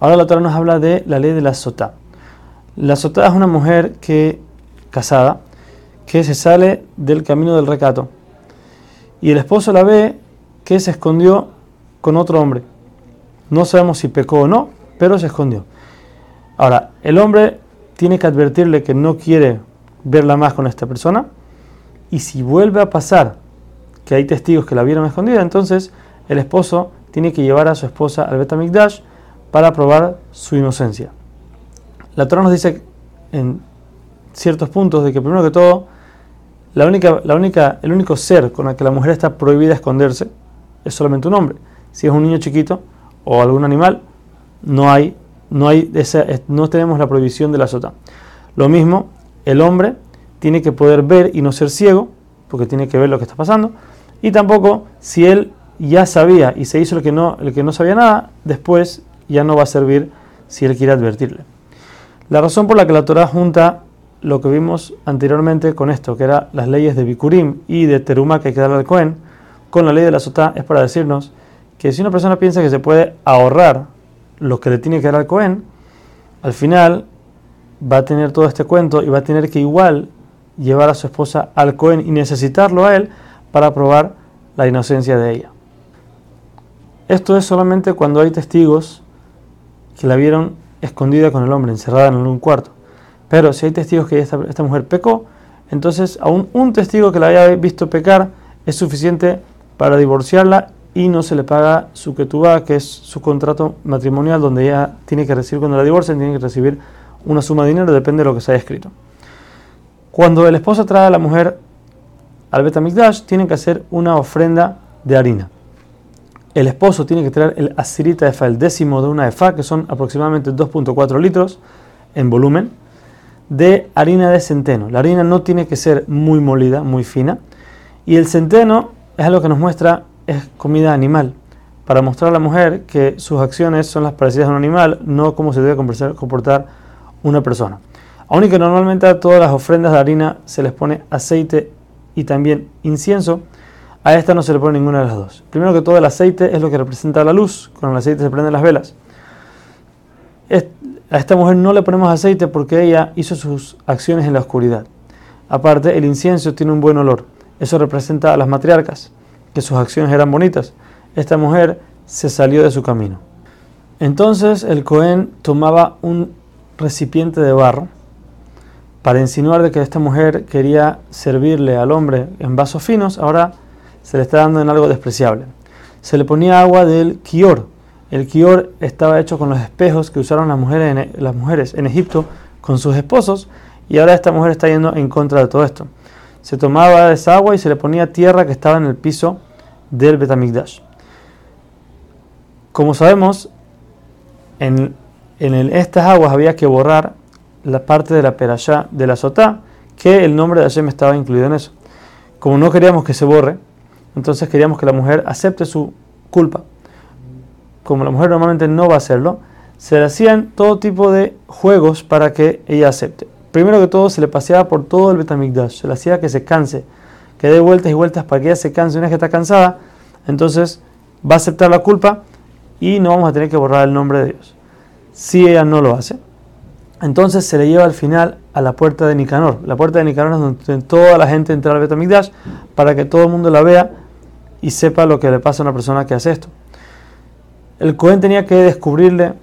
Ahora la Torah nos habla de la ley de la sotá. La sotá es una mujer que casada que se sale del camino del recato y el esposo la ve que se escondió con otro hombre. No sabemos si pecó o no, pero se escondió. Ahora, el hombre tiene que advertirle que no quiere verla más con esta persona y si vuelve a pasar que hay testigos que la vieron escondida, entonces el esposo tiene que llevar a su esposa al Betamikdash para probar su inocencia. La Torah nos dice en ciertos puntos de que primero que todo, la única, la única, el único ser con el que la mujer está prohibida esconderse es solamente un hombre. Si es un niño chiquito o algún animal, no hay, no hay no tenemos la prohibición de la sota. Lo mismo, el hombre tiene que poder ver y no ser ciego, porque tiene que ver lo que está pasando. Y tampoco, si él ya sabía y se hizo el que no, el que no sabía nada, después ya no va a servir si él quiere advertirle. La razón por la que la Torah junta lo que vimos anteriormente con esto, que eran las leyes de Bikurim y de Teruma que hay que darle al Cohen, con la ley de la Sotá, es para decirnos que si una persona piensa que se puede ahorrar lo que le tiene que dar al Cohen, al final va a tener todo este cuento y va a tener que igual llevar a su esposa al Cohen y necesitarlo a él para probar la inocencia de ella. Esto es solamente cuando hay testigos que la vieron escondida con el hombre, encerrada en un cuarto. Pero si hay testigos que esta, esta mujer pecó, entonces aún un testigo que la haya visto pecar es suficiente para divorciarla y no se le paga su ketubá, que es su contrato matrimonial, donde ella tiene que recibir cuando la divorcian, tiene que recibir una suma de dinero, depende de lo que se haya escrito. Cuando el esposo trae a la mujer al Betamikdash, tienen que hacer una ofrenda de harina el esposo tiene que traer el asirita efa, el décimo de una efa, que son aproximadamente 2.4 litros en volumen, de harina de centeno. La harina no tiene que ser muy molida, muy fina. Y el centeno es algo que nos muestra, es comida animal, para mostrar a la mujer que sus acciones son las parecidas a un animal, no como se debe comportar una persona. Aunque que normalmente a todas las ofrendas de harina se les pone aceite y también incienso, a esta no se le pone ninguna de las dos. Primero que todo, el aceite es lo que representa la luz. Con el aceite se prenden las velas. A esta mujer no le ponemos aceite porque ella hizo sus acciones en la oscuridad. Aparte, el incienso tiene un buen olor. Eso representa a las matriarcas, que sus acciones eran bonitas. Esta mujer se salió de su camino. Entonces el Cohen tomaba un recipiente de barro para insinuar de que esta mujer quería servirle al hombre en vasos finos. Ahora se le está dando en algo despreciable. Se le ponía agua del kior. El kior estaba hecho con los espejos que usaron las mujeres, en, las mujeres en Egipto con sus esposos y ahora esta mujer está yendo en contra de todo esto. Se tomaba esa agua y se le ponía tierra que estaba en el piso del Betamigdash. Como sabemos, en, estas aguas había que borrar la parte de la perashá de la sotá, que el nombre de Hashem estaba incluido en eso. Como no queríamos que se borre, entonces queríamos que la mujer acepte su culpa. Como la mujer normalmente no va a hacerlo, se le hacían todo tipo de juegos para que ella acepte. Primero que todo, se le paseaba por todo el Betamigdash, se le hacía que se canse, que dé vueltas y vueltas para que ella se canse. Una vez que está cansada, entonces va a aceptar la culpa y no vamos a tener que borrar el nombre de Dios. Si ella no lo hace, entonces se le lleva al final a la puerta de Nicanor. La puerta de Nicanor es donde toda la gente entra al Betamigdash para que todo el mundo la vea y sepa lo que le pasa a una persona que hace esto. El Cohen tenía que descubrirle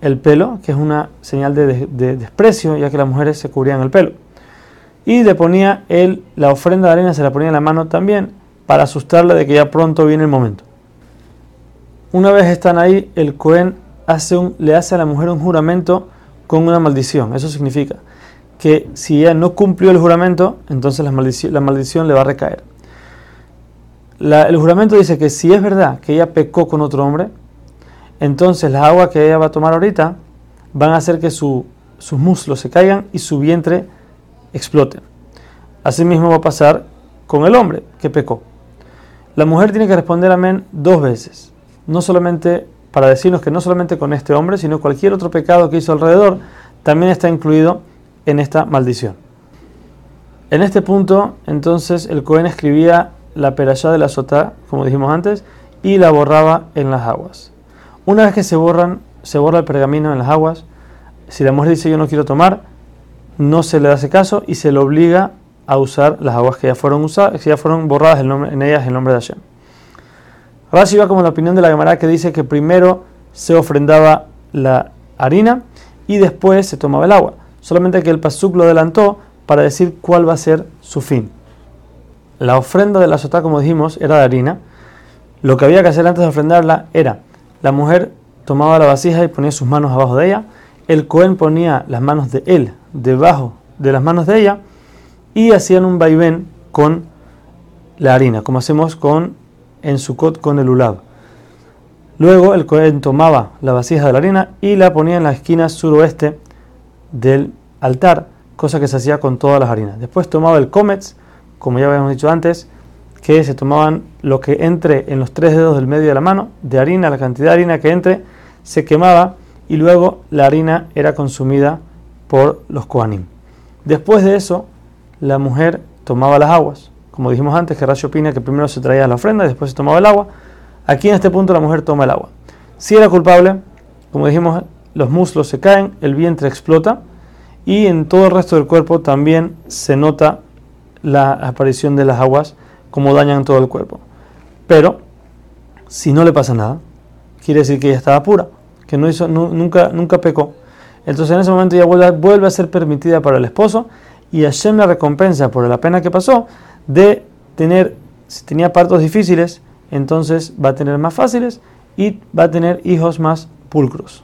el pelo, que es una señal de, desprecio, ya que las mujeres se cubrían el pelo. Y le ponía él, la ofrenda de arena se la ponía en la mano también, para asustarle de que ya pronto viene el momento. Una vez están ahí, el Cohen le hace a la mujer un juramento con una maldición. Eso significa que si ella no cumplió el juramento, entonces la maldición le va a recaer el juramento dice que si es verdad que ella pecó con otro hombre, entonces las aguas que ella va a tomar ahorita van a hacer que sus muslos se caigan y su vientre explote. Asimismo va a pasar con el hombre que pecó. La mujer tiene que responder amén dos veces, no solamente para decirnos que no solamente con este hombre, sino cualquier otro pecado que hizo alrededor, también está incluido en esta maldición. En este punto, entonces, el Cohen escribía la perashá de la sotá, como dijimos antes, y la borraba en las aguas. Una vez que se borran, se borra el pergamino en las aguas, si la mujer dice yo no quiero tomar, no se le hace caso y se le obliga a usar las aguas que ya fueron usadas, que ya fueron borradas en ellas el nombre de Hashem. Rashi va como la opinión de la Gemara que dice que primero se ofrendaba la harina y después se tomaba el agua. Solamente que el Pasuk lo adelantó para decir cuál va a ser su fin. La ofrenda de la sotá, como dijimos, era de harina. Lo que había que hacer antes de ofrendarla era la mujer tomaba la vasija y ponía sus manos abajo de ella. El Cohen ponía las manos de él debajo de las manos de ella y hacían un vaivén con la harina, como hacemos con en Sukkot con el ulab. Luego el Cohen tomaba la vasija de la harina y la ponía en la esquina suroeste del altar, cosa que se hacía con todas las harinas. Después tomaba el comets, como ya habíamos dicho antes, que se tomaban lo que entre en los tres dedos del medio de la mano, de harina, la cantidad de harina que entre, se quemaba y luego la harina era consumida por los Kohanim. Después de eso, la mujer tomaba las aguas. Como dijimos antes, que Rashi opina que primero se traía la ofrenda y después se tomaba el agua. Aquí en este punto la mujer toma el agua. Si era culpable, como dijimos, los muslos se caen, el vientre explota y en todo el resto del cuerpo también se nota la aparición de las aguas como dañan todo el cuerpo. Pero si no le pasa nada, quiere decir que ella estaba pura, que no hizo, nunca, nunca pecó. Entonces en ese momento ya vuelve, vuelve, a ser permitida para el esposo y Hashem la recompensa por la pena que pasó de tener, si tenía partos difíciles, entonces va a tener más fáciles y va a tener hijos más pulcros.